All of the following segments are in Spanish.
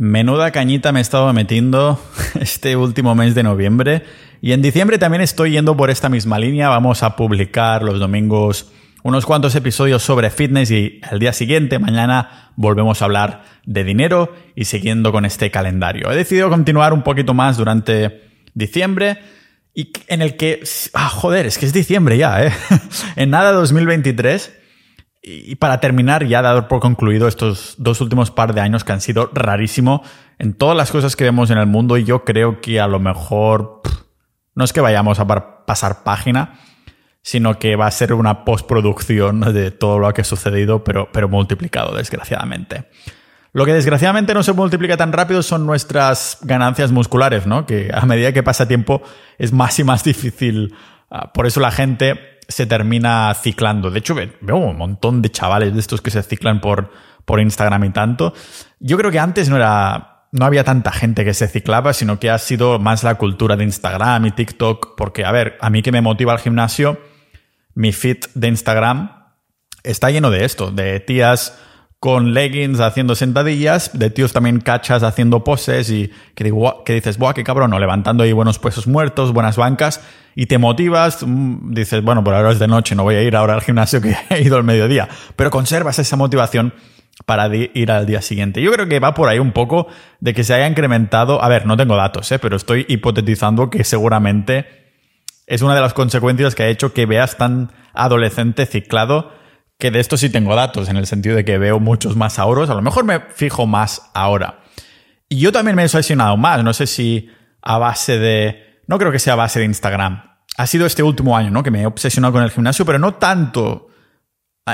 Menuda cañita me he estado metiendo este último mes de noviembre. Y en diciembre también estoy yendo por esta misma línea. Vamos a publicar los domingos unos cuantos episodios sobre fitness y el día siguiente, mañana, volvemos a hablar de dinero y siguiendo con este calendario. He decidido continuar un poquito más durante diciembre y en el que... Ah, joder, es que es diciembre ya, ¿eh? en nada 2023 y para terminar, ya dar por concluido estos dos últimos par de años que han sido rarísimo en todas las cosas que vemos en el mundo y yo creo que a lo mejor no es que vayamos a pasar página, sino que va a ser una postproducción de todo lo que ha sucedido, pero, pero multiplicado, desgraciadamente. Lo que desgraciadamente no se multiplica tan rápido son nuestras ganancias musculares, ¿no? Que a medida que pasa tiempo es más y más difícil. Ah, por eso la gente se termina ciclando. De hecho, veo un montón de chavales de estos que se ciclan por, por Instagram y tanto. Yo creo que antes no era. No había tanta gente que se ciclaba, sino que ha sido más la cultura de Instagram y TikTok. Porque, a ver, a mí que me motiva el gimnasio, mi feed de Instagram está lleno de esto, de tías con leggings haciendo sentadillas, de tíos también cachas haciendo poses y que, digo, que dices, ¡buah, qué cabrón! Levantando ahí buenos pesos muertos, buenas bancas y te motivas, mm, dices, bueno, por ahora es de noche, no voy a ir ahora al gimnasio que he ido al mediodía, pero conservas esa motivación para ir al día siguiente. Yo creo que va por ahí un poco de que se haya incrementado, a ver, no tengo datos, ¿eh? pero estoy hipotetizando que seguramente es una de las consecuencias que ha hecho que veas tan adolescente ciclado que de esto sí tengo datos, en el sentido de que veo muchos más ahorros. A lo mejor me fijo más ahora. Y yo también me he obsesionado más. No sé si a base de. No creo que sea a base de Instagram. Ha sido este último año, ¿no? Que me he obsesionado con el gimnasio, pero no tanto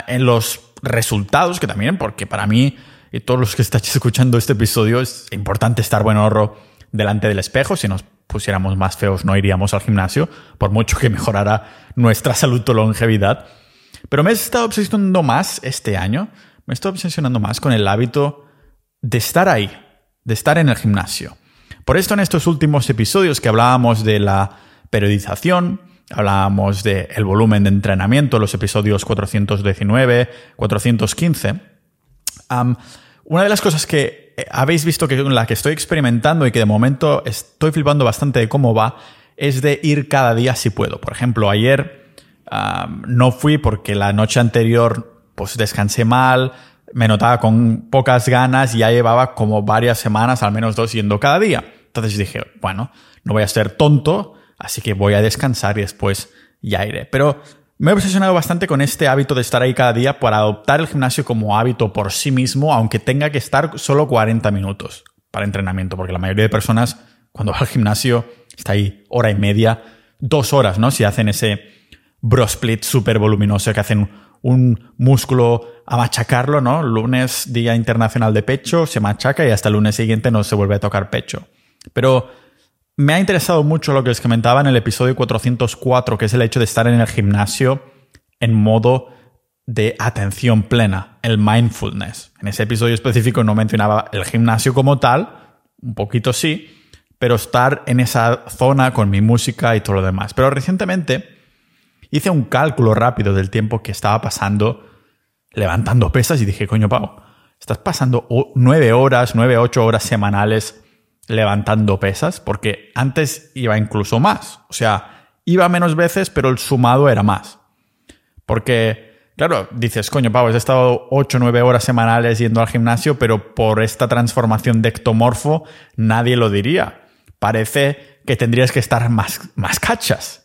en los resultados, que también, porque para mí y todos los que estáis escuchando este episodio es importante estar buen ahorro delante del espejo. Si nos pusiéramos más feos, no iríamos al gimnasio, por mucho que mejorara nuestra salud o longevidad. Pero me he estado obsesionando más este año, me he estado obsesionando más con el hábito de estar ahí, de estar en el gimnasio. Por esto en estos últimos episodios que hablábamos de la periodización, hablábamos del volumen de entrenamiento, los episodios 419, 415, una de las cosas que eh, habéis visto que la que estoy experimentando y que de momento estoy flipando bastante de cómo va es de ir cada día si puedo. Por ejemplo, ayer no fui porque la noche anterior pues descansé mal, me notaba con pocas ganas y ya llevaba como varias semanas, al menos dos, yendo cada día. Entonces dije, bueno, no voy a ser tonto, así que voy a descansar y después ya iré. Pero me he obsesionado bastante con este hábito de estar ahí cada día para adoptar el gimnasio como hábito por sí mismo, aunque tenga que estar solo 40 minutos para entrenamiento, porque la mayoría de personas cuando va al gimnasio está ahí hora y media, dos horas, ¿no? Si hacen ese bro split súper voluminoso que hacen un músculo a machacarlo, ¿no? Lunes, Día Internacional de Pecho, se machaca y hasta el lunes siguiente no se vuelve a tocar pecho. Pero me ha interesado mucho lo que les comentaba en el episodio 404, que es el hecho de estar en el gimnasio en modo de atención plena, el mindfulness. En ese episodio específico no mencionaba el gimnasio como tal, un poquito sí, pero estar en esa zona con mi música y todo lo demás. Pero recientemente hice un cálculo rápido del tiempo que estaba pasando levantando pesas y dije, coño, Pau, estás pasando nueve horas, nueve, ocho horas semanales levantando pesas, porque antes iba incluso más. O sea, iba menos veces, pero el sumado era más. Porque, claro, dices, coño, Pau, he estado ocho, nueve horas semanales yendo al gimnasio, pero por esta transformación de ectomorfo nadie lo diría. Parece que tendrías que estar más, más cachas.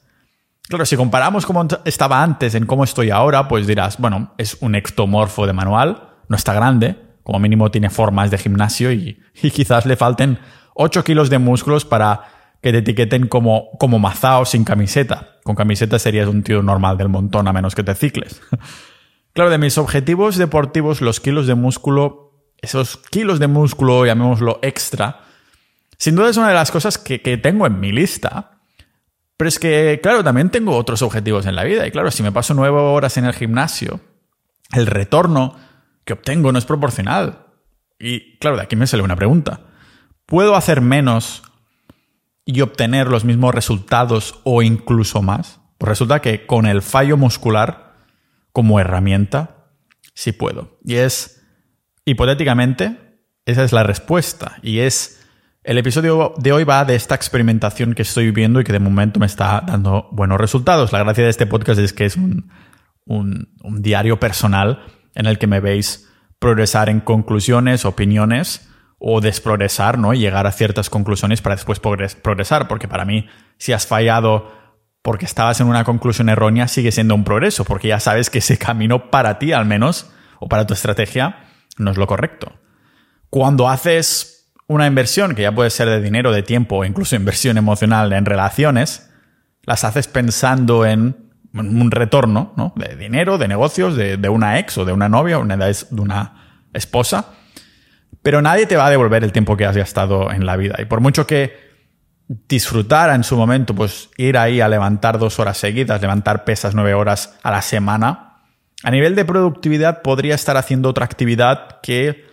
Claro, si comparamos cómo estaba antes en cómo estoy ahora, pues dirás, bueno, es un ectomorfo de manual, no está grande, como mínimo tiene formas de gimnasio y, quizás le falten 8 kilos de músculos para que te etiqueten como, como mazao sin camiseta. Con camiseta serías un tío normal del montón a menos que te cicles. claro, de mis objetivos deportivos, los kilos de músculo, esos kilos de músculo, llamémoslo extra, sin duda es una de las cosas que, que tengo en mi lista pero es que, claro, también tengo otros objetivos en la vida. Y claro, si me paso nueve horas en el gimnasio, el retorno que obtengo no es proporcional. Y claro, de aquí me sale una pregunta. ¿Puedo hacer menos y obtener los mismos resultados o incluso más? Pues resulta que con el fallo muscular como herramienta, sí puedo. Y es, hipotéticamente, esa es la respuesta. Y es, el episodio de hoy va de esta experimentación que estoy viendo y que de momento me está dando buenos resultados. La gracia de este podcast es que es un diario personal en el que me veis progresar en conclusiones, opiniones o desprogresar, ¿no? Y llegar a ciertas conclusiones para después progresar, porque para mí, si has fallado porque estabas en una conclusión errónea, sigue siendo un progreso, porque ya sabes que ese camino para ti, al menos, o para tu estrategia, no es lo correcto. Cuando haces una inversión, que ya puede ser de dinero, de tiempo, o incluso inversión emocional en relaciones, las haces pensando en un retorno, ¿no? De dinero, de negocios, de, de una ex o de una novia, o de una esposa pero nadie te va a devolver el tiempo que has gastado en la vida. Y por mucho que disfrutara en su momento, pues ir ahí a levantar dos horas seguidas, levantar pesas nueve horas a la semana, a nivel de productividad podría estar haciendo otra actividad que,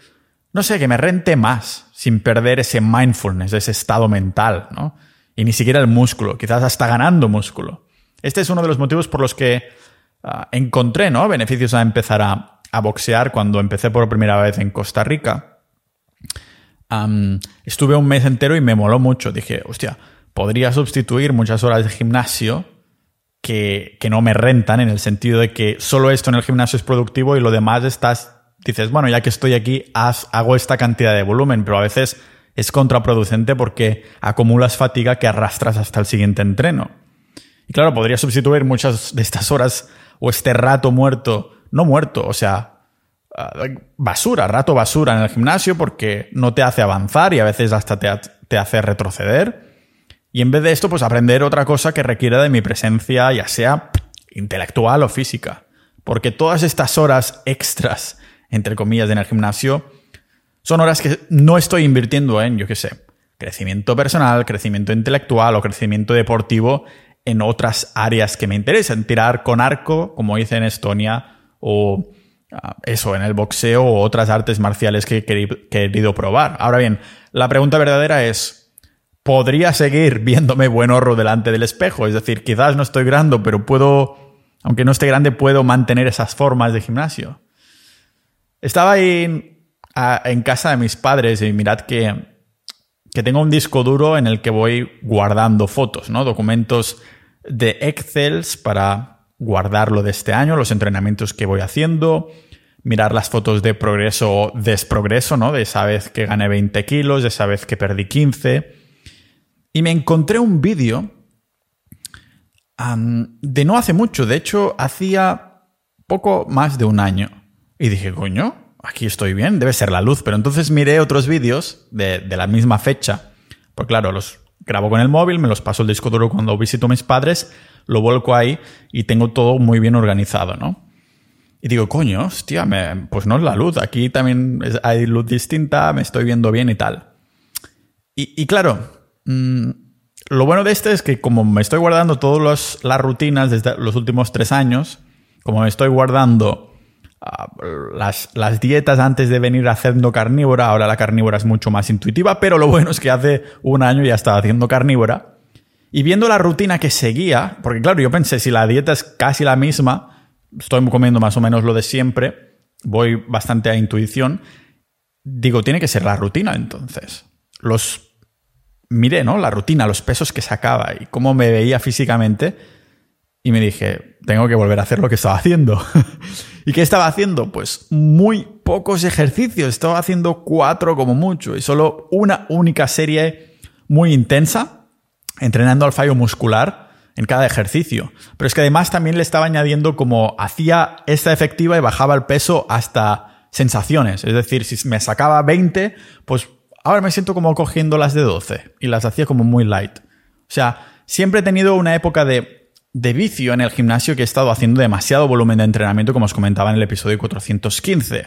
no sé, que me rente más, sin perder ese mindfulness, ese estado mental, ¿no? Y ni siquiera el músculo, quizás hasta ganando músculo. Este es uno de los motivos por los que ah, encontré, ¿no? Beneficios a empezar a, a boxear cuando empecé por primera vez en Costa Rica estuve un mes entero y me moló mucho. Dije, hostia, podría sustituir muchas horas de gimnasio que, no me rentan en el sentido de que solo esto en el gimnasio es productivo y lo demás estás, dices, bueno, ya que estoy aquí, hago esta cantidad de volumen, pero a veces es contraproducente porque acumulas fatiga que arrastras hasta el siguiente entreno. Y claro, podría sustituir muchas de estas horas o este rato muerto, no muerto, o sea, Ah, basura, rato basura en el gimnasio porque no te hace avanzar y a veces hasta te, hace retroceder. Y en vez de esto, pues aprender otra cosa que requiera de mi presencia, ya sea intelectual o física. Porque todas estas horas extras, entre comillas, en el gimnasio, son horas que no estoy invirtiendo en, yo qué sé, crecimiento personal, crecimiento intelectual o crecimiento deportivo en otras áreas que me interesan. Tirar con arco, como hice en Estonia, o Ah, eso, en el boxeo o otras artes marciales que he querido probar. Ahora bien, la pregunta verdadera es, ¿podría seguir viéndome buen horro delante del espejo? Es decir, quizás no estoy grande, pero puedo, aunque no esté grande, puedo mantener esas formas de gimnasio. Estaba ahí en casa de mis padres y mirad que, que tengo un disco duro en el que voy guardando fotos, ¿no? Documentos de Excel para guardarlo de este año, los entrenamientos que voy haciendo, mirar las fotos de progreso o desprogreso, ¿no? De esa vez que gané 20 kilos, de esa vez que perdí 15. Y me encontré un vídeo de no hace mucho, de hecho hacía poco más de un año. Y dije, coño, aquí estoy bien, debe ser la luz. Pero entonces miré otros vídeos de, de la misma fecha. Pues claro, los grabo con el móvil, me los paso el disco duro cuando visito a mis padres lo vuelco ahí y tengo todo muy bien organizado, ¿no? Y digo, coño, hostia, pues no es la luz, aquí también hay luz distinta, me estoy viendo bien y tal. Y, claro, mm, lo bueno de este es que como me estoy guardando todas las rutinas desde los últimos tres años, como me estoy guardando las, las, dietas antes de venir haciendo carnívora, ahora la carnívora es mucho más intuitiva, pero lo bueno es que hace un año ya estaba haciendo carnívora y viendo la rutina que seguía, porque claro, yo pensé, si la dieta es casi la misma, estoy comiendo más o menos lo de siempre, voy bastante a intuición, digo, tiene que ser la rutina entonces. Los miré, ¿no? La rutina, los pesos que sacaba y cómo me veía físicamente y me dije, tengo que volver a hacer lo que estaba haciendo. ¿Y qué estaba haciendo? Pues muy pocos ejercicios, estaba haciendo cuatro como mucho y solo una única serie muy intensa entrenando al fallo muscular en cada ejercicio. Pero es que además también le estaba añadiendo como hacía esta efectiva y bajaba el peso hasta sensaciones. Es decir, si me sacaba 20, pues ahora me siento como cogiendo las de 12 y las hacía como muy light. O sea, siempre he tenido una época de, de vicio en el gimnasio que he estado haciendo demasiado volumen de entrenamiento, como os comentaba en el episodio 415.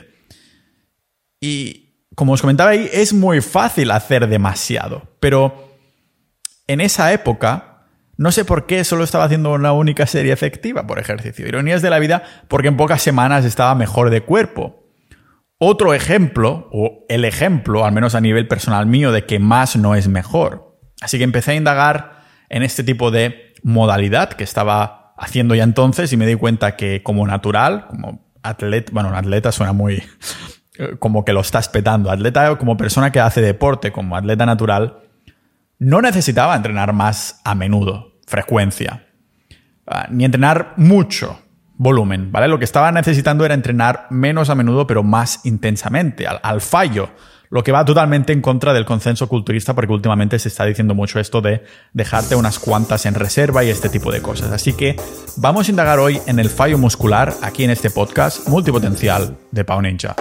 Y como os comentaba ahí, es muy fácil hacer demasiado, pero en esa época, no sé por qué solo estaba haciendo una única serie efectiva por ejercicio. Ironías de la vida, porque en pocas semanas estaba mejor de cuerpo. Otro ejemplo, o el ejemplo, al menos a nivel personal mío, de que más no es mejor. Así que empecé a indagar en este tipo de modalidad que estaba haciendo ya entonces y me di cuenta que como natural, como atleta, bueno, un atleta suena muy, eh, como que lo estás petando. Atleta como persona que hace deporte, como atleta natural, no necesitaba entrenar más a menudo, frecuencia, ah, ni entrenar mucho volumen, ¿vale? Lo que estaba necesitando era entrenar menos a menudo, pero más intensamente, al, fallo, lo que va totalmente en contra del consenso culturista, porque últimamente se está diciendo mucho esto de dejarte unas cuantas en reserva y este tipo de cosas. Así que vamos a indagar hoy en el fallo muscular aquí en este podcast multipotencial de Pau Ninja.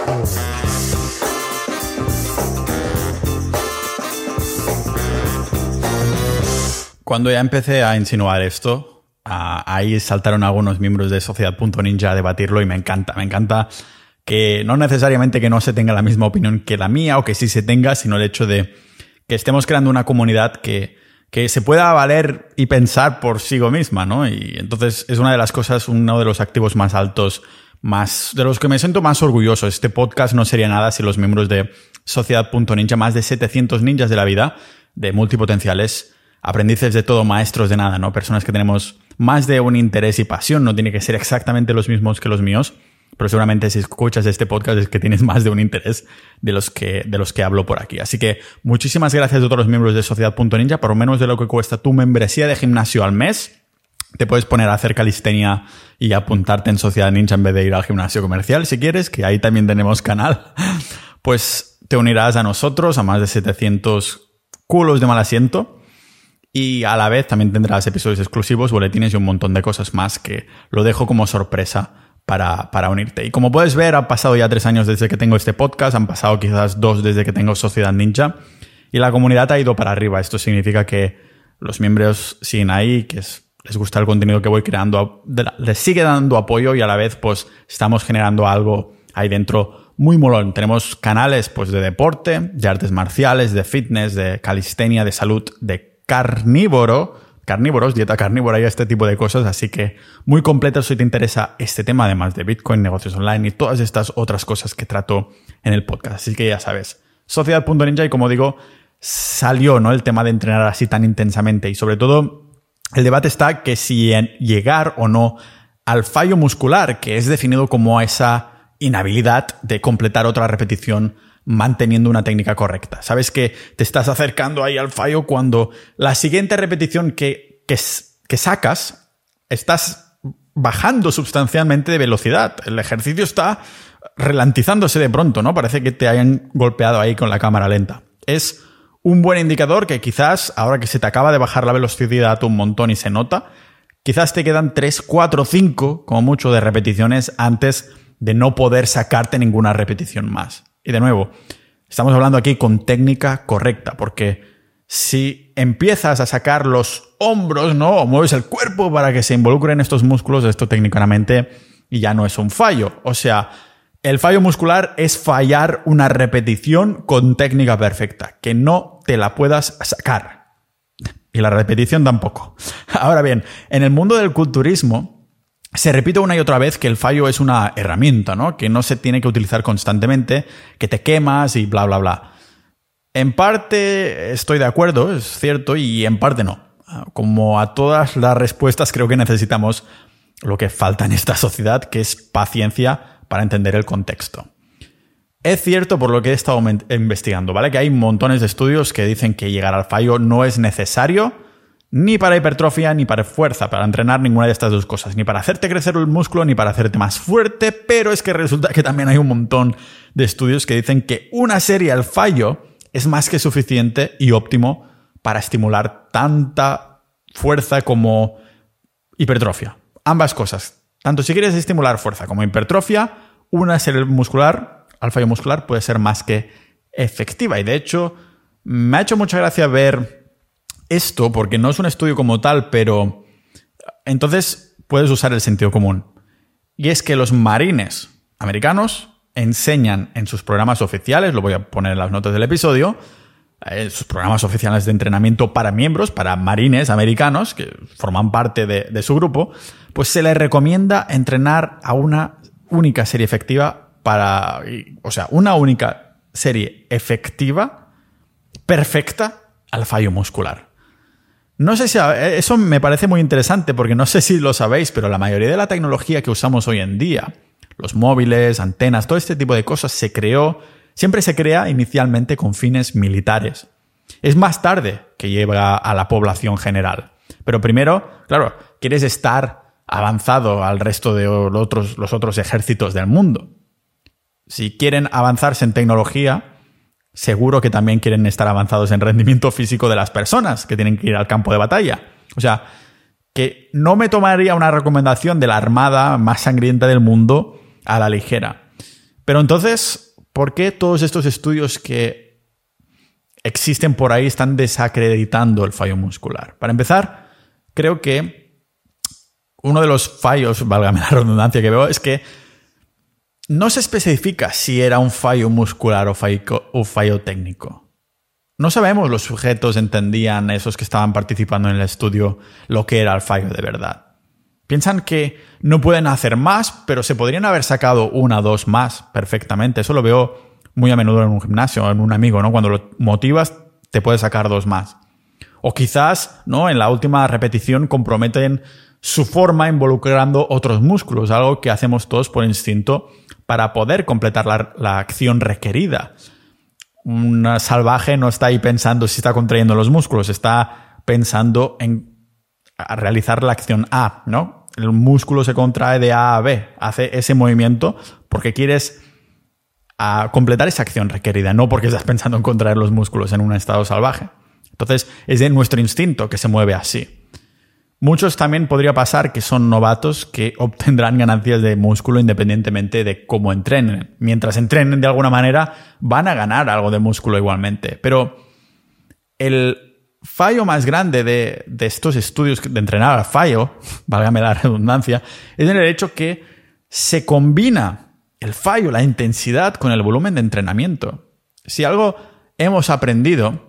Cuando ya empecé a insinuar esto, ahí saltaron algunos miembros de Sociedad.ninja a debatirlo y me encanta, me encanta que no necesariamente que no se tenga la misma opinión que la mía o que sí se tenga, sino el hecho de que estemos creando una comunidad que, que se pueda valer y pensar por sí misma, ¿no? Y entonces es una de las cosas, uno de los activos más altos, más, de los que me siento más orgulloso. Este podcast no sería nada si los miembros de Sociedad.ninja, más de 700 ninjas de la vida, de multipotenciales, aprendices de todo, maestros de nada, ¿no? Personas que tenemos más de un interés y pasión, no tiene que ser exactamente los mismos que los míos, pero seguramente si escuchas este podcast es que tienes más de un interés de los que, de los que hablo por aquí. Así que muchísimas gracias a todos los miembros de Sociedad.ninja, por menos de lo que cuesta tu membresía de gimnasio al mes. Te puedes poner a hacer calistenia y apuntarte en Sociedad Ninja en vez de ir al gimnasio comercial si quieres, que ahí también tenemos canal. Pues te unirás a nosotros, a más de 700 culos de mal asiento y a la vez también tendrás episodios exclusivos, boletines y un montón de cosas más que lo dejo como sorpresa para, para, unirte. Y como puedes ver, han pasado ya tres años desde que tengo este podcast, han pasado quizás dos desde que tengo Sociedad Ninja y la comunidad ha ido para arriba. Esto significa que los miembros siguen ahí, que les gusta el contenido que voy creando, les sigue dando apoyo y a la vez pues estamos generando algo ahí dentro muy molón. Tenemos canales pues de deporte, de artes marciales, de fitness, de calistenia, de salud, de carnívoro, carnívoros, dieta carnívora y este tipo de cosas. Así que muy completo si te interesa este tema, además de Bitcoin, negocios online y todas estas otras cosas que trato en el podcast. Así que ya sabes, sociedad.ninja y como digo, salió ¿no? el tema de entrenar así tan intensamente y sobre todo el debate está que si en llegar o no al fallo muscular, que es definido como esa inhabilidad de completar otra repetición manteniendo una técnica correcta. Sabes que te estás acercando ahí al fallo cuando la siguiente repetición que, que, sacas, estás bajando sustancialmente de velocidad. El ejercicio está relantizándose de pronto, ¿no? Parece que te hayan golpeado ahí con la cámara lenta. Es un buen indicador que quizás, ahora que se te acaba de bajar la velocidad un montón y se nota, quizás te quedan 3, 4, 5, como mucho, de repeticiones antes de no poder sacarte ninguna repetición más. Y de nuevo, estamos hablando aquí con técnica correcta, porque si empiezas a sacar los hombros, ¿no? O mueves el cuerpo para que se involucren estos músculos, esto técnicamente ya no es un fallo. O sea, el fallo muscular es fallar una repetición con técnica perfecta, que no te la puedas sacar. Y la repetición tampoco. Ahora bien, en el mundo del culturismo, se repite una y otra vez que el fallo es una herramienta, ¿no? Que no se tiene que utilizar constantemente, que te quemas y bla, bla, bla. En parte estoy de acuerdo, es cierto, y en parte no. Como a todas las respuestas creo que necesitamos lo que falta en esta sociedad, que es paciencia para entender el contexto. Es cierto por lo que he estado investigando, ¿vale? Que hay montones de estudios que dicen que llegar al fallo no es necesario, ni para hipertrofia ni para fuerza, para entrenar ninguna de estas dos cosas, ni para hacerte crecer el músculo ni para hacerte más fuerte, pero es que resulta que también hay un montón de estudios que dicen que una serie al fallo es más que suficiente y óptimo para estimular tanta fuerza como hipertrofia. Ambas cosas. Tanto si quieres estimular fuerza como hipertrofia, una serie muscular, al fallo muscular, puede ser más que efectiva. Y de hecho, me ha hecho mucha gracia ver esto, porque no es un estudio como tal, pero entonces puedes usar el sentido común. Y es que los marines americanos enseñan en sus programas oficiales, lo voy a poner en las notas del episodio, en eh, sus programas oficiales de entrenamiento para miembros, para marines americanos, que forman parte de, de su grupo, pues se les recomienda entrenar a una única serie efectiva para, o sea, una única serie efectiva, perfecta, al fallo muscular. No sé si eh, eso me parece muy interesante porque no sé si lo sabéis, pero la mayoría de la tecnología que usamos hoy en día, los móviles, antenas, todo este tipo de cosas se creó, siempre se crea inicialmente con fines militares. Es más tarde que llega a la población general. Pero primero, claro, quieres estar avanzado al resto de los otros, los otros ejércitos del mundo. Si quieren avanzarse en tecnología, seguro que también quieren estar avanzados en rendimiento físico de las personas que tienen que ir al campo de batalla. O sea, que no me tomaría una recomendación de la armada más sangrienta del mundo a la ligera. Pero entonces, ¿por qué todos estos estudios que existen por ahí están desacreditando el fallo muscular? Para empezar, creo que uno de los fallos, válgame la redundancia que veo, es que no se especifica si era un fallo muscular o fallo, técnico. No sabemos los sujetos entendían, esos que estaban participando en el estudio, lo que era el fallo de verdad. Piensan que no pueden hacer más, pero se podrían haber sacado una o dos más perfectamente. Eso lo veo muy a menudo en un gimnasio, en un amigo, ¿no? Cuando lo motivas, te puedes sacar dos más. O quizás, ¿no? En la última repetición comprometen su forma involucrando otros músculos, algo que hacemos todos por instinto para poder completar la, acción requerida. Un salvaje no está ahí pensando si está contrayendo los músculos, está pensando en realizar la acción A, ¿no? El músculo se contrae de A a B, hace ese movimiento porque quieres completar esa acción requerida, no porque estás pensando en contraer los músculos en un estado salvaje. Entonces, es de nuestro instinto que se mueve así. Muchos también podría pasar que son novatos que obtendrán ganancias de músculo independientemente de cómo entrenen. Mientras entrenen de alguna manera, van a ganar algo de músculo igualmente. Pero el fallo más grande de, estos estudios de entrenar al fallo, válgame la redundancia, es en el hecho que se combina el fallo, la intensidad con el volumen de entrenamiento. Si algo hemos aprendido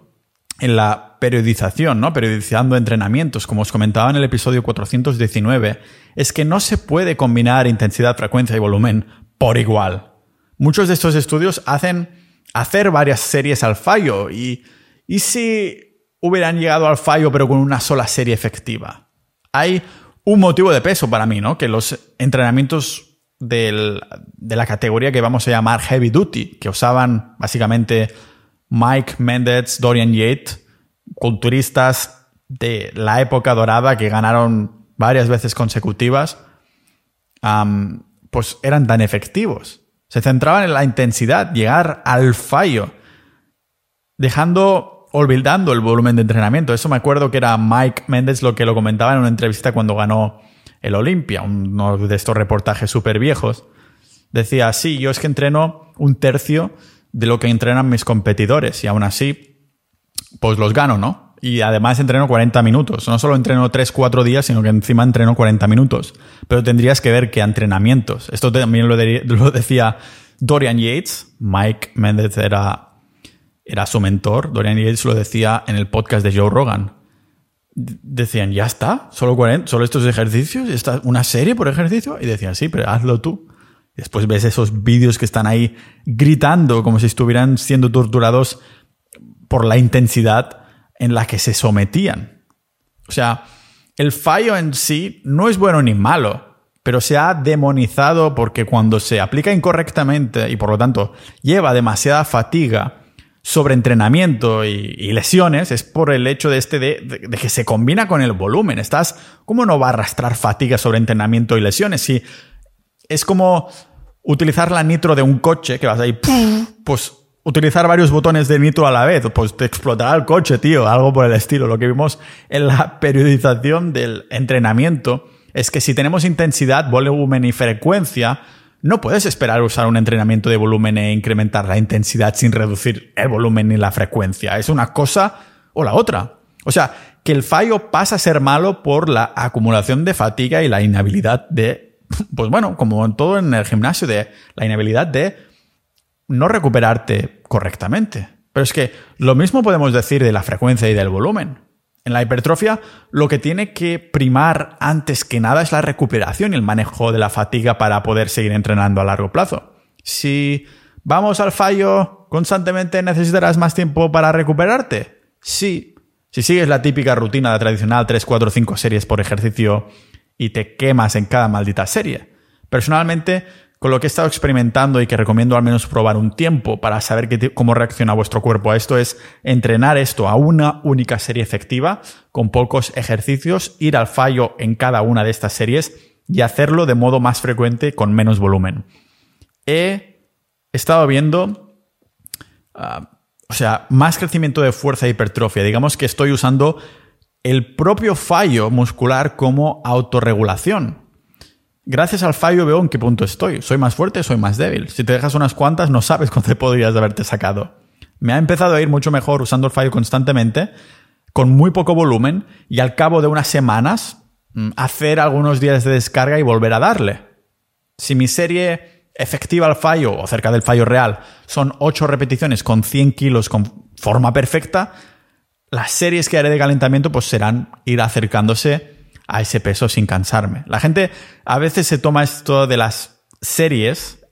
en la periodización, ¿no? Periodizando entrenamientos, como os comentaba en el episodio 419, es que no se puede combinar intensidad, frecuencia y volumen por igual. Muchos de estos estudios hacen hacer varias series al fallo y, y si hubieran llegado al fallo pero con una sola serie efectiva. Hay un motivo de peso para mí, ¿no? Que los entrenamientos de la categoría que vamos a llamar heavy duty, que usaban básicamente Mike Mendez, Dorian Yates, culturistas de la época dorada que ganaron varias veces consecutivas, pues eran tan efectivos. Se centraban en la intensidad, llegar al fallo, dejando, olvidando el volumen de entrenamiento. Eso me acuerdo que era Mike Mendez lo que lo comentaba en una entrevista cuando ganó el Olympia, uno de estos reportajes súper viejos. Decía, sí, yo es que entreno un tercio de lo que entrenan mis competidores y aún así, pues los gano, ¿no? Y además entreno 40 minutos. No solo entreno 3-4 días, sino que encima entreno 40 minutos. Pero tendrías que ver qué entrenamientos. Esto también lo, decía Dorian Yates. Mike Méndez era, era su mentor. Dorian Yates lo decía en el podcast de Joe Rogan. Decían, ya está, solo, 40, solo estos ejercicios, está una serie por ejercicio. Y decían, sí, pero hazlo tú. Después ves esos vídeos que están ahí gritando como si estuvieran siendo torturados por la intensidad en la que se sometían. O sea, el fallo en sí no es bueno ni malo, pero se ha demonizado porque cuando se aplica incorrectamente y por lo tanto lleva demasiada fatiga, sobreentrenamiento y, y lesiones, es por el hecho de este de, que se combina con el volumen. Estás, ¿cómo no va a arrastrar fatiga, sobreentrenamiento y lesiones si es como utilizar la nitro de un coche, que vas ahí, pues utilizar varios botones de nitro a la vez, pues te explotará el coche, tío, algo por el estilo. Lo que vimos en la periodización del entrenamiento es que si tenemos intensidad, volumen y frecuencia, no puedes esperar usar un entrenamiento de volumen e incrementar la intensidad sin reducir el volumen ni la frecuencia. Es una cosa o la otra. O sea, que el fallo pasa a ser malo por la acumulación de fatiga y la inhabilidad de pues bueno, como en todo en el gimnasio, de la inhabilidad de no recuperarte correctamente. Pero es que lo mismo podemos decir de la frecuencia y del volumen. En la hipertrofia, lo que tiene que primar antes que nada es la recuperación y el manejo de la fatiga para poder seguir entrenando a largo plazo. Si vamos al fallo constantemente, ¿necesitarás más tiempo para recuperarte? Sí. Si sigues la típica rutina de tradicional 3, 4, 5 series por ejercicio y te quemas en cada maldita serie. Personalmente, con lo que he estado experimentando y que recomiendo al menos probar un tiempo para saber cómo reacciona vuestro cuerpo a esto es entrenar esto a una única serie efectiva con pocos ejercicios, ir al fallo en cada una de estas series y hacerlo de modo más frecuente con menos volumen. He estado viendo, ah, o sea, más crecimiento de fuerza e hipertrofia. Digamos que estoy usando el propio fallo muscular como autorregulación. Gracias al fallo veo en qué punto estoy. ¿Soy más fuerte? ¿Soy más débil? Si te dejas unas cuantas, no sabes cuándo podrías haberte sacado. Me ha empezado a ir mucho mejor usando el fallo constantemente, con muy poco volumen, y al cabo de unas semanas, mm, hacer algunos días de descarga y volver a darle. Si mi serie efectiva al fallo, o cerca del fallo real, son 8 repeticiones con 100 kilos con forma perfecta, las series que haré de calentamiento pues serán ir acercándose a ese peso sin cansarme. La gente a veces se toma esto de las series,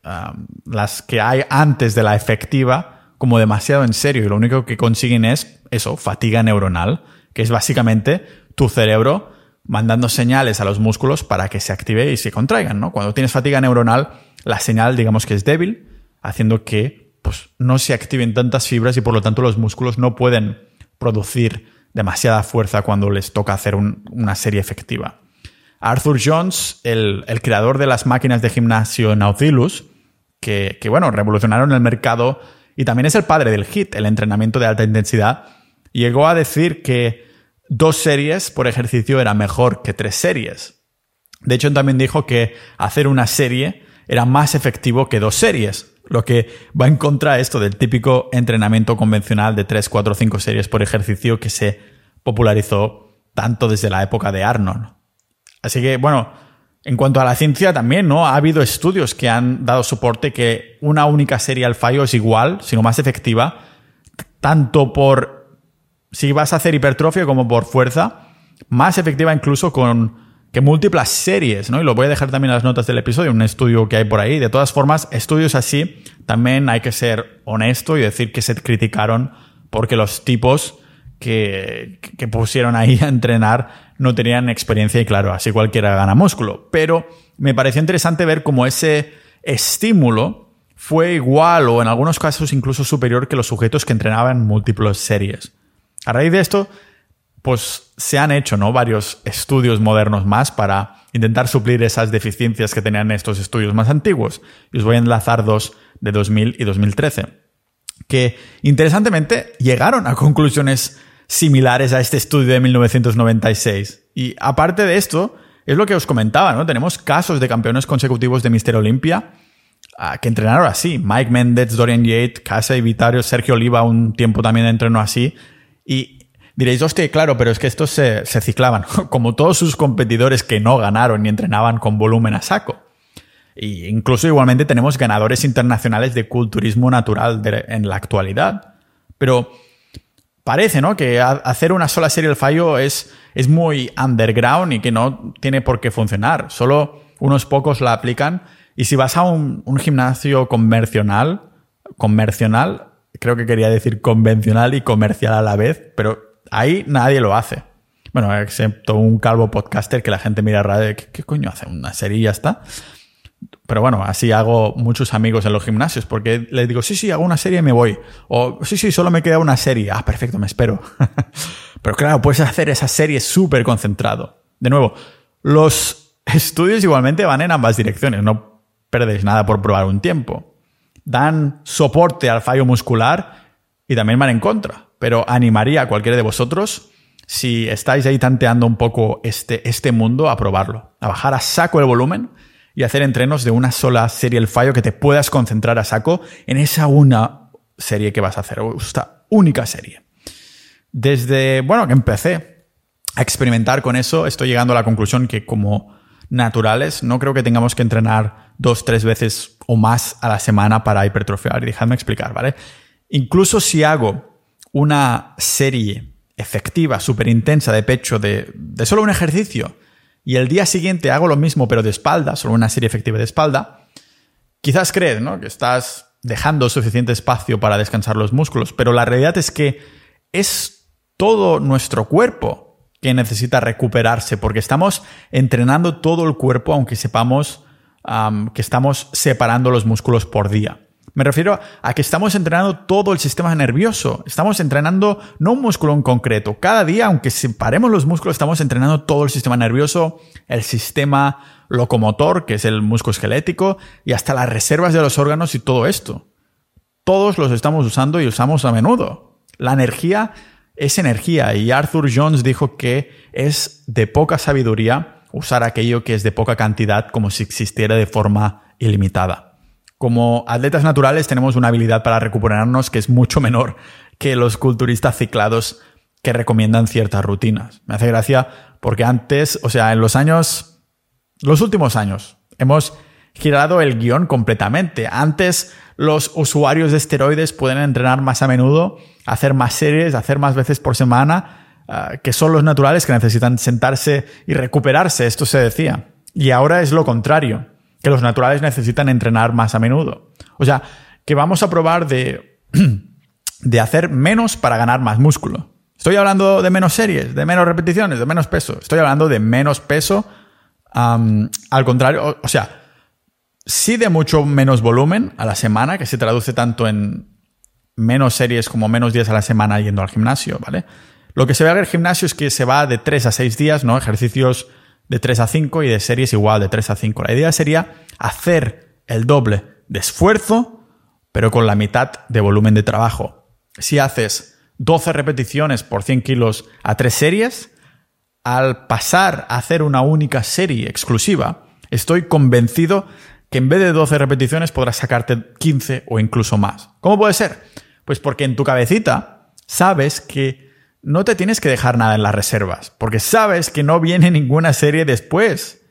las que hay antes de la efectiva, como demasiado en serio y lo único que consiguen es eso, fatiga neuronal, que es básicamente tu cerebro mandando señales a los músculos para que se active y se contraigan, ¿no? Cuando tienes fatiga neuronal, la señal digamos que es débil, haciendo que pues, no se activen tantas fibras y por lo tanto los músculos no pueden producir demasiada fuerza cuando les toca hacer una serie efectiva. Arthur Jones, el, creador de las máquinas de gimnasio Nautilus, que, bueno, revolucionaron el mercado y también es el padre del HIT, el entrenamiento de alta intensidad, llegó a decir que dos series por ejercicio era mejor que tres series. De hecho, también dijo que hacer una serie era más efectivo que dos series, lo que va en contra de esto del típico entrenamiento convencional de 3, 4, 5 series por ejercicio que se popularizó tanto desde la época de Arnold. Así que, bueno, en cuanto a la ciencia también, ¿no? Ha habido estudios que han dado soporte que una única serie al fallo es igual, sino más efectiva, tanto por si vas a hacer hipertrofia como por fuerza, más efectiva incluso con que múltiples series, ¿no? Y lo voy a dejar también en las notas del episodio, un estudio que hay por ahí. De todas formas, estudios así, también hay que ser honesto y decir que se criticaron porque los tipos que, que pusieron ahí a entrenar no tenían experiencia y claro, así cualquiera gana músculo. Pero me pareció interesante ver cómo ese estímulo fue igual o en algunos casos incluso superior que los sujetos que entrenaban múltiples series. A raíz de esto, pues se han hecho ¿no? varios estudios modernos más para intentar suplir esas deficiencias que tenían estos estudios más antiguos. Y os voy a enlazar dos de 2000 y 2013, que interesantemente llegaron a conclusiones similares a este estudio de 1996. Y aparte de esto, es lo que os comentaba, ¿no? Tenemos casos de campeones consecutivos de Mister Olympia ah, que entrenaron así. Mike Mendez, Dorian Yates, Casa Vitario, Sergio Oliva un tiempo también entrenó así. Y Diréis, hostia, claro, pero es que estos se, ciclaban, como todos sus competidores que no ganaron ni entrenaban con volumen a saco. E incluso igualmente tenemos ganadores internacionales de culturismo natural en la actualidad. Pero parece, ¿no? Que hacer una sola serie del fallo es, es muy underground y que no tiene por qué funcionar. Solo unos pocos la aplican. Y si vas a un, un gimnasio convencional, convencional, creo que quería decir convencional y comercial a la vez, pero Ahí nadie lo hace. Bueno, excepto un calvo podcaster que la gente mira raro ¿qué, coño hace? Una serie y ya está. Pero bueno, así hago muchos amigos en los gimnasios, porque les digo, sí, sí, hago una serie y me voy. O sí, sí, solo me queda una serie. Ah, perfecto, me espero. Pero claro, puedes hacer esa serie súper concentrado. De nuevo, los estudios igualmente van en ambas direcciones, no perdéis nada por probar un tiempo. Dan soporte al fallo muscular y también van en contra pero animaría a cualquiera de vosotros, si estáis ahí tanteando un poco este, este mundo, a probarlo, a bajar a saco el volumen y hacer entrenos de una sola serie el fallo que te puedas concentrar a saco en esa una serie que vas a hacer, esta única serie. Desde, bueno, que empecé a experimentar con eso, estoy llegando a la conclusión que como naturales, no creo que tengamos que entrenar dos, tres veces o más a la semana para hipertrofiar. Y dejadme explicar, ¿vale? Incluso si hago una serie efectiva, súper intensa de pecho de, solo un ejercicio y el día siguiente hago lo mismo pero de espalda, solo una serie efectiva de espalda, quizás crees ¿no? que estás dejando suficiente espacio para descansar los músculos, pero la realidad es que es todo nuestro cuerpo que necesita recuperarse porque estamos entrenando todo el cuerpo aunque sepamos que estamos separando los músculos por día. Me refiero a que estamos entrenando todo el sistema nervioso. Estamos entrenando no un músculo en concreto. Cada día, aunque separemos los músculos, estamos entrenando todo el sistema nervioso, el sistema locomotor, que es el músculo esquelético, y hasta las reservas de los órganos y todo esto. Todos los estamos usando y usamos a menudo. La energía es energía y Arthur Jones dijo que es de poca sabiduría usar aquello que es de poca cantidad como si existiera de forma ilimitada. Como atletas naturales tenemos una habilidad para recuperarnos que es mucho menor que los culturistas ciclados que recomiendan ciertas rutinas. Me hace gracia porque antes, o sea, en los años, los últimos años, hemos girado el guion completamente. Antes los usuarios de esteroides pueden entrenar más a menudo, hacer más series, hacer más veces por semana, ah, que son los naturales que necesitan sentarse y recuperarse, esto se decía. Y ahora es lo contrario que los naturales necesitan entrenar más a menudo. O sea, que vamos a probar de, de hacer menos para ganar más músculo. Estoy hablando de menos series, de menos repeticiones, de menos peso. Estoy hablando de menos peso. al contrario, o, sea, sí de mucho menos volumen a la semana, que se traduce tanto en menos series como menos días a la semana yendo al gimnasio, ¿vale? Lo que se ve en el gimnasio es que se va de 3 a 6 días, ¿no? Ejercicios de 3 a 5 y de series igual de 3 a 5. La idea sería hacer el doble de esfuerzo, pero con la mitad de volumen de trabajo. Si haces 12 repeticiones por 100 kilos a 3 series, al pasar a hacer una única serie exclusiva, estoy convencido que en vez de 12 repeticiones podrás sacarte 15 o incluso más. ¿Cómo puede ser? Pues porque en tu cabecita sabes que no te tienes que dejar nada en las reservas, porque sabes que no viene ninguna serie después.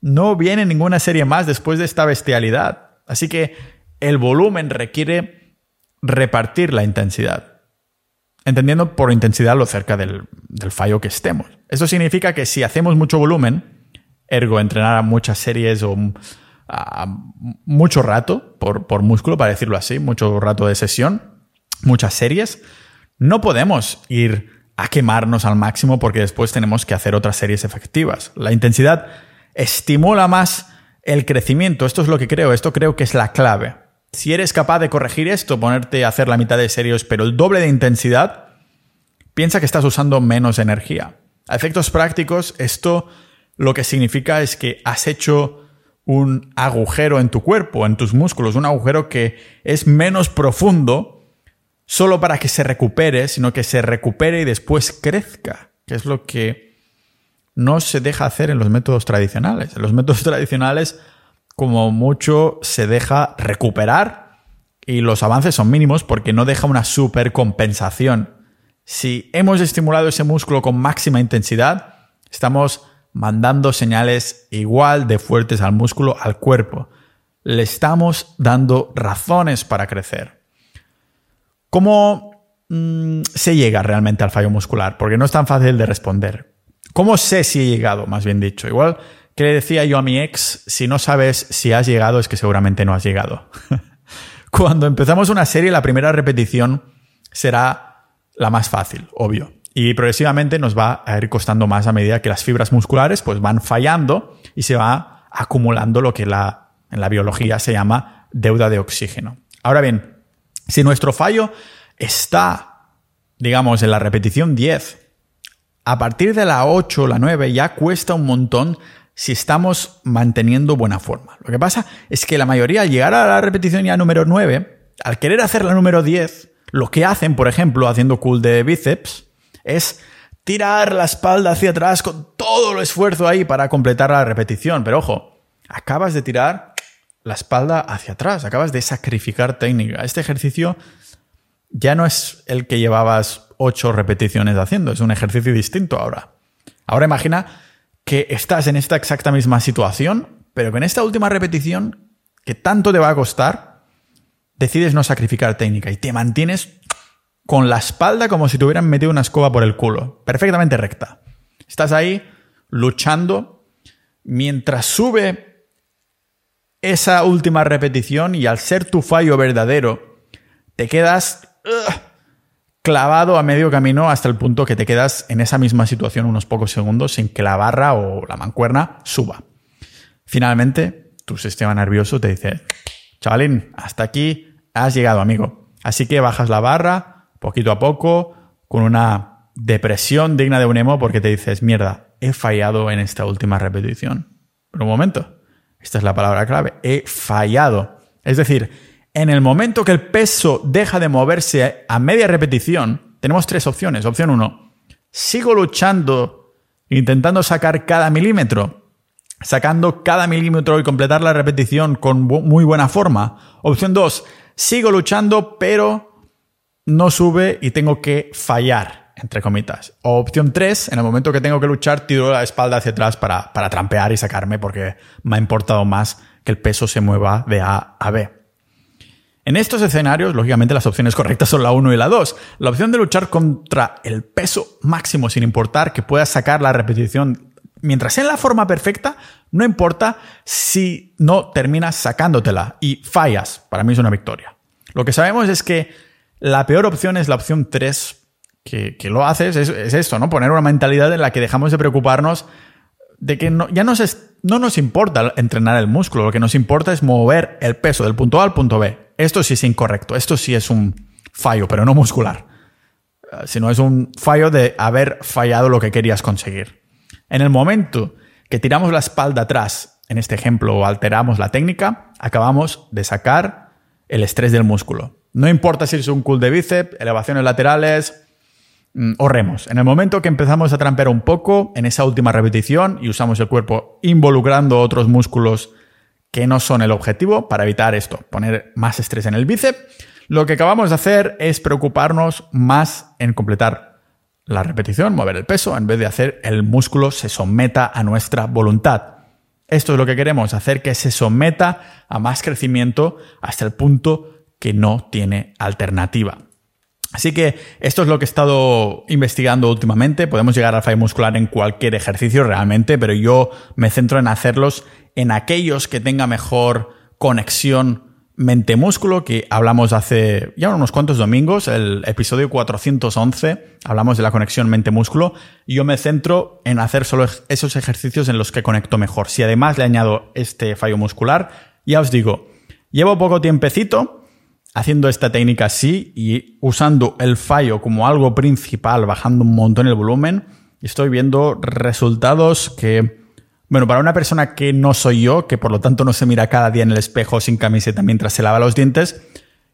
No viene ninguna serie más después de esta bestialidad. Así que el volumen requiere repartir la intensidad. Entendiendo por intensidad lo cerca del, fallo que estemos. Eso significa que si hacemos mucho volumen, ergo entrenar a muchas series o a mucho rato por, por músculo, para decirlo así, mucho rato de sesión, muchas series, no podemos ir a quemarnos al máximo porque después tenemos que hacer otras series efectivas. La intensidad estimula más el crecimiento. Esto es lo que creo, esto creo que es la clave. Si eres capaz de corregir esto, ponerte a hacer la mitad de series, pero el doble de intensidad, piensa que estás usando menos energía. A efectos prácticos, esto lo que significa es que has hecho un agujero en tu cuerpo, en tus músculos, un agujero que es menos profundo solo para que se recupere, sino que se recupere y después crezca, que es lo que no se deja hacer en los métodos tradicionales. En los métodos tradicionales, como mucho, se deja recuperar y los avances son mínimos porque no deja una supercompensación. Si hemos estimulado ese músculo con máxima intensidad, estamos mandando señales igual de fuertes al músculo, al cuerpo. Le estamos dando razones para crecer. ¿Cómo mm, se llega realmente al fallo muscular? Porque no es tan fácil de responder. ¿Cómo sé si he llegado, más bien dicho? Igual que le decía yo a mi ex, si no sabes si has llegado es que seguramente no has llegado. Cuando empezamos una serie, la primera repetición será la más fácil, obvio. Y progresivamente nos va a ir costando más a medida que las fibras musculares pues, van fallando y se va acumulando lo que la, en la biología se llama deuda de oxígeno. Ahora bien, si nuestro fallo está, digamos, en la repetición 10, a partir de la 8 o la 9 ya cuesta un montón si estamos manteniendo buena forma. Lo que pasa es que la mayoría, al llegar a la repetición ya número 9, al querer hacer la número 10, lo que hacen, por ejemplo, haciendo cool de bíceps, es tirar la espalda hacia atrás con todo el esfuerzo ahí para completar la repetición. Pero ojo, acabas de tirar la espalda hacia atrás, acabas de sacrificar técnica. Este ejercicio ya no es el que llevabas ocho repeticiones haciendo, es un ejercicio distinto ahora. Ahora imagina que estás en esta exacta misma situación, pero que en esta última repetición, que tanto te va a costar, decides no sacrificar técnica y te mantienes con la espalda como si te hubieran metido una escoba por el culo, perfectamente recta. Estás ahí luchando mientras sube esa última repetición y al ser tu fallo verdadero, te quedas clavado a medio camino hasta el punto que te quedas en esa misma situación unos pocos segundos sin que la barra o la mancuerna suba. Finalmente, tu sistema nervioso te dice, chavalín, hasta aquí has llegado, amigo. Así que bajas la barra poquito a poco, con una depresión digna de un emo, porque te dices, mierda, he fallado en esta última repetición. Pero un momento, esta es la palabra clave, he fallado. Es decir, en el momento que el peso deja de moverse a media repetición, tenemos tres opciones. Opción uno, sigo luchando, intentando sacar cada milímetro, sacando cada milímetro y completar la repetición con muy buena forma. Opción dos, sigo luchando, pero no sube y tengo que fallar, entre comitas. O opción tres, en el momento que tengo que luchar, tiro la espalda hacia atrás para, para trampear y sacarme porque me ha importado más que el peso se mueva de A a B. En estos escenarios, lógicamente, las opciones correctas son la 1 y la 2. La opción de luchar contra el peso máximo sin importar que puedas sacar la repetición mientras en la forma perfecta, no importa si no terminas sacándotela y fallas. Para mí es una victoria. Lo que sabemos es que la peor opción es la opción 3, que, lo haces, es, esto, ¿no? Poner una mentalidad en la que dejamos de preocuparnos de que no, ya nos no nos importa entrenar el músculo, lo que nos importa es mover el peso del punto A al punto B. Esto sí es incorrecto, esto sí es un fallo, pero no muscular, eh, sino es un fallo de haber fallado lo que querías conseguir. En el momento que tiramos la espalda atrás, en este ejemplo, o alteramos la técnica, acabamos de sacar el estrés del músculo. No importa si es un cool de bíceps, elevaciones laterales, o remos. En el momento que empezamos a trampear un poco en esa última repetición y usamos el cuerpo involucrando otros músculos que no son el objetivo para evitar esto, poner más estrés en el bíceps, lo que acabamos de hacer es preocuparnos más en completar la repetición, mover el peso, en vez de hacer el músculo se someta a nuestra voluntad. Esto es lo que queremos, hacer que se someta a más crecimiento hasta el punto que no tiene alternativa. Así que esto es lo que he estado investigando últimamente. Podemos llegar al fallo muscular en cualquier ejercicio realmente, pero yo me centro en hacerlos en aquellos que tenga mejor conexión mente-músculo, que hablamos hace ya unos cuantos domingos, el episodio 411, hablamos de la conexión mente-músculo, yo me centro en hacer solo esos ejercicios en los que conecto mejor. Si además le añado este fallo muscular, ya os digo, llevo poco tiempecito, haciendo esta técnica así y usando el fallo como algo principal, bajando un montón el volumen, estoy viendo resultados que, bueno, para una persona que no soy yo, que por lo tanto no se mira cada día en el espejo sin camiseta mientras se lava los dientes,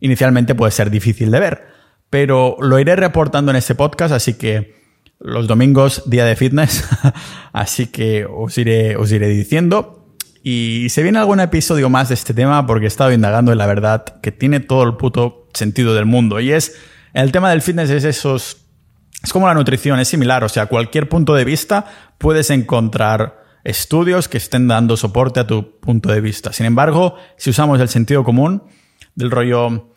inicialmente puede ser difícil de ver. Pero lo iré reportando en este podcast, así que los domingos, día de fitness, así que os iré, os iré diciendo. Y se viene algún episodio más de este tema porque he estado indagando en la verdad que tiene todo el puto sentido del mundo. Y es, el tema del fitness es esos, es como la nutrición, es similar. O sea, cualquier punto de vista puedes encontrar estudios que estén dando soporte a tu punto de vista. Sin embargo, si usamos el sentido común del rollo,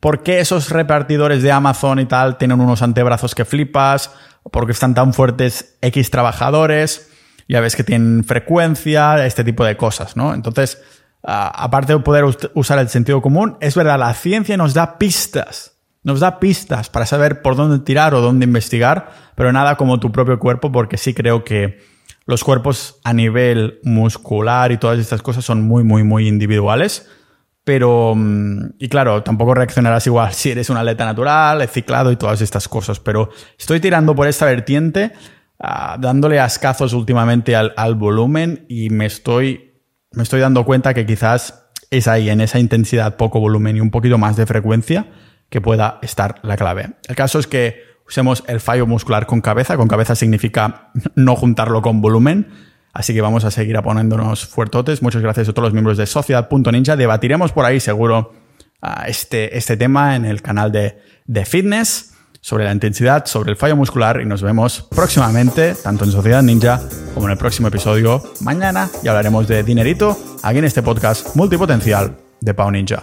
¿por qué esos repartidores de Amazon y tal tienen unos antebrazos que flipas? ¿Por qué están tan fuertes X trabajadores? Ya ves que tienen frecuencia, este tipo de cosas, ¿no? Entonces, aparte de poder usar el sentido común, es verdad, la ciencia nos da pistas, nos da pistas para saber por dónde tirar o dónde investigar, pero nada como tu propio cuerpo, porque sí creo que los cuerpos a nivel muscular y todas estas cosas son muy, muy, muy individuales. Pero, mm, y claro, tampoco reaccionarás igual si eres un atleta natural, ciclado y todas estas cosas, pero estoy tirando por esta vertiente Ah, dándole ascazos últimamente al, volumen y me estoy, me estoy dando cuenta que quizás es ahí, en esa intensidad, poco volumen y un poquito más de frecuencia, que pueda estar la clave. El caso es que usemos el fallo muscular con cabeza. Con cabeza significa no juntarlo con volumen. Así que vamos a seguir poniéndonos fuertotes. Muchas gracias a todos los miembros de Sociedad.ninja. Debatiremos por ahí seguro ah, este, este tema en el canal de, de fitness sobre la intensidad, sobre el fallo muscular y nos vemos próximamente, tanto en Sociedad Ninja como en el próximo episodio mañana y hablaremos de dinerito aquí en este podcast multipotencial de Pau Ninja.